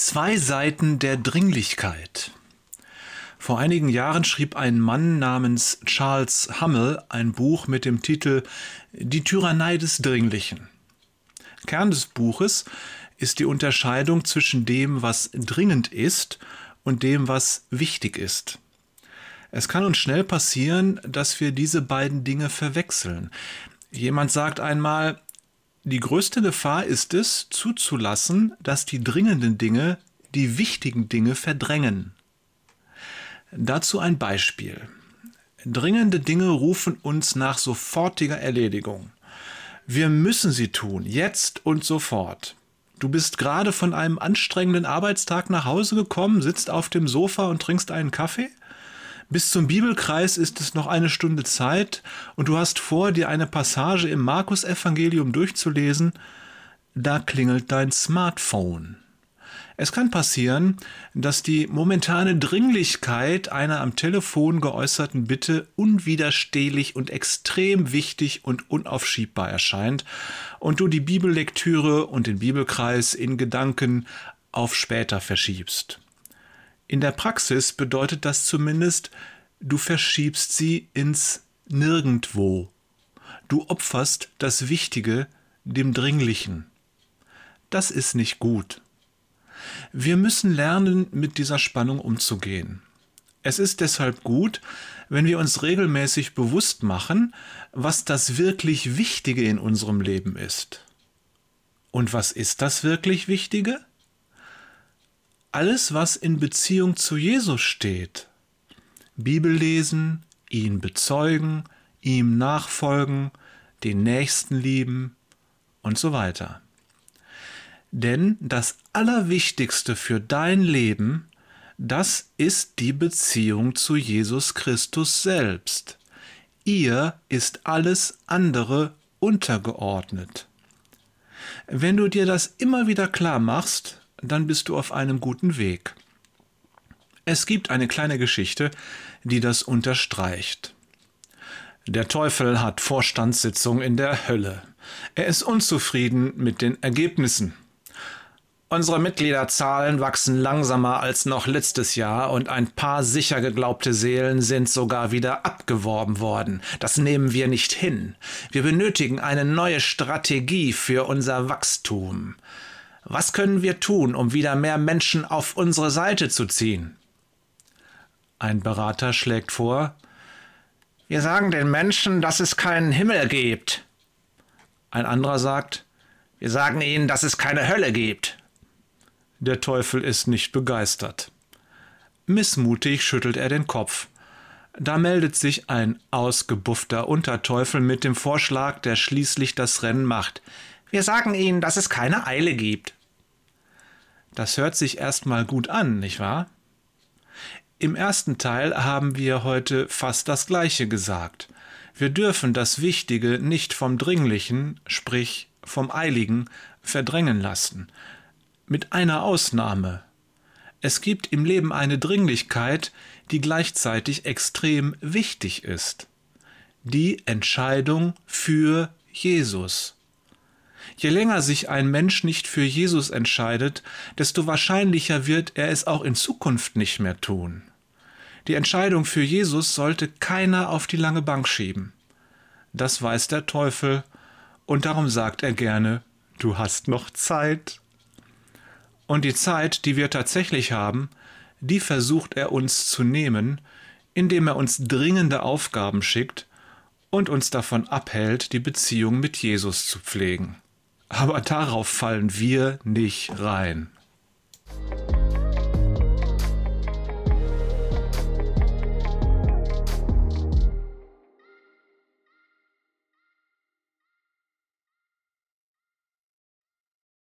zwei Seiten der Dringlichkeit. Vor einigen Jahren schrieb ein Mann namens Charles Hummel ein Buch mit dem Titel Die Tyrannei des Dringlichen. Kern des Buches ist die Unterscheidung zwischen dem, was dringend ist und dem, was wichtig ist. Es kann uns schnell passieren, dass wir diese beiden Dinge verwechseln. Jemand sagt einmal, die größte Gefahr ist es, zuzulassen, dass die dringenden Dinge die wichtigen Dinge verdrängen. Dazu ein Beispiel. Dringende Dinge rufen uns nach sofortiger Erledigung. Wir müssen sie tun, jetzt und sofort. Du bist gerade von einem anstrengenden Arbeitstag nach Hause gekommen, sitzt auf dem Sofa und trinkst einen Kaffee? Bis zum Bibelkreis ist es noch eine Stunde Zeit und du hast vor, dir eine Passage im Markus-Evangelium durchzulesen. Da klingelt dein Smartphone. Es kann passieren, dass die momentane Dringlichkeit einer am Telefon geäußerten Bitte unwiderstehlich und extrem wichtig und unaufschiebbar erscheint und du die Bibellektüre und den Bibelkreis in Gedanken auf später verschiebst. In der Praxis bedeutet das zumindest, du verschiebst sie ins Nirgendwo. Du opferst das Wichtige dem Dringlichen. Das ist nicht gut. Wir müssen lernen, mit dieser Spannung umzugehen. Es ist deshalb gut, wenn wir uns regelmäßig bewusst machen, was das wirklich Wichtige in unserem Leben ist. Und was ist das wirklich Wichtige? Alles, was in Beziehung zu Jesus steht, Bibel lesen, ihn bezeugen, ihm nachfolgen, den Nächsten lieben und so weiter. Denn das Allerwichtigste für dein Leben, das ist die Beziehung zu Jesus Christus selbst. Ihr ist alles andere untergeordnet. Wenn du dir das immer wieder klar machst, dann bist du auf einem guten Weg. Es gibt eine kleine Geschichte, die das unterstreicht. Der Teufel hat Vorstandssitzung in der Hölle. Er ist unzufrieden mit den Ergebnissen. Unsere Mitgliederzahlen wachsen langsamer als noch letztes Jahr und ein paar sicher geglaubte Seelen sind sogar wieder abgeworben worden. Das nehmen wir nicht hin. Wir benötigen eine neue Strategie für unser Wachstum. Was können wir tun, um wieder mehr Menschen auf unsere Seite zu ziehen? Ein Berater schlägt vor, wir sagen den Menschen, dass es keinen Himmel gibt. Ein anderer sagt, wir sagen ihnen, dass es keine Hölle gibt. Der Teufel ist nicht begeistert. Missmutig schüttelt er den Kopf. Da meldet sich ein ausgebuffter Unterteufel mit dem Vorschlag, der schließlich das Rennen macht. Wir sagen ihnen, dass es keine Eile gibt. Das hört sich erstmal gut an, nicht wahr? Im ersten Teil haben wir heute fast das Gleiche gesagt. Wir dürfen das Wichtige nicht vom Dringlichen, sprich vom Eiligen, verdrängen lassen. Mit einer Ausnahme. Es gibt im Leben eine Dringlichkeit, die gleichzeitig extrem wichtig ist. Die Entscheidung für Jesus. Je länger sich ein Mensch nicht für Jesus entscheidet, desto wahrscheinlicher wird er es auch in Zukunft nicht mehr tun. Die Entscheidung für Jesus sollte keiner auf die lange Bank schieben. Das weiß der Teufel, und darum sagt er gerne, du hast noch Zeit. Und die Zeit, die wir tatsächlich haben, die versucht er uns zu nehmen, indem er uns dringende Aufgaben schickt und uns davon abhält, die Beziehung mit Jesus zu pflegen aber darauf fallen wir nicht rein.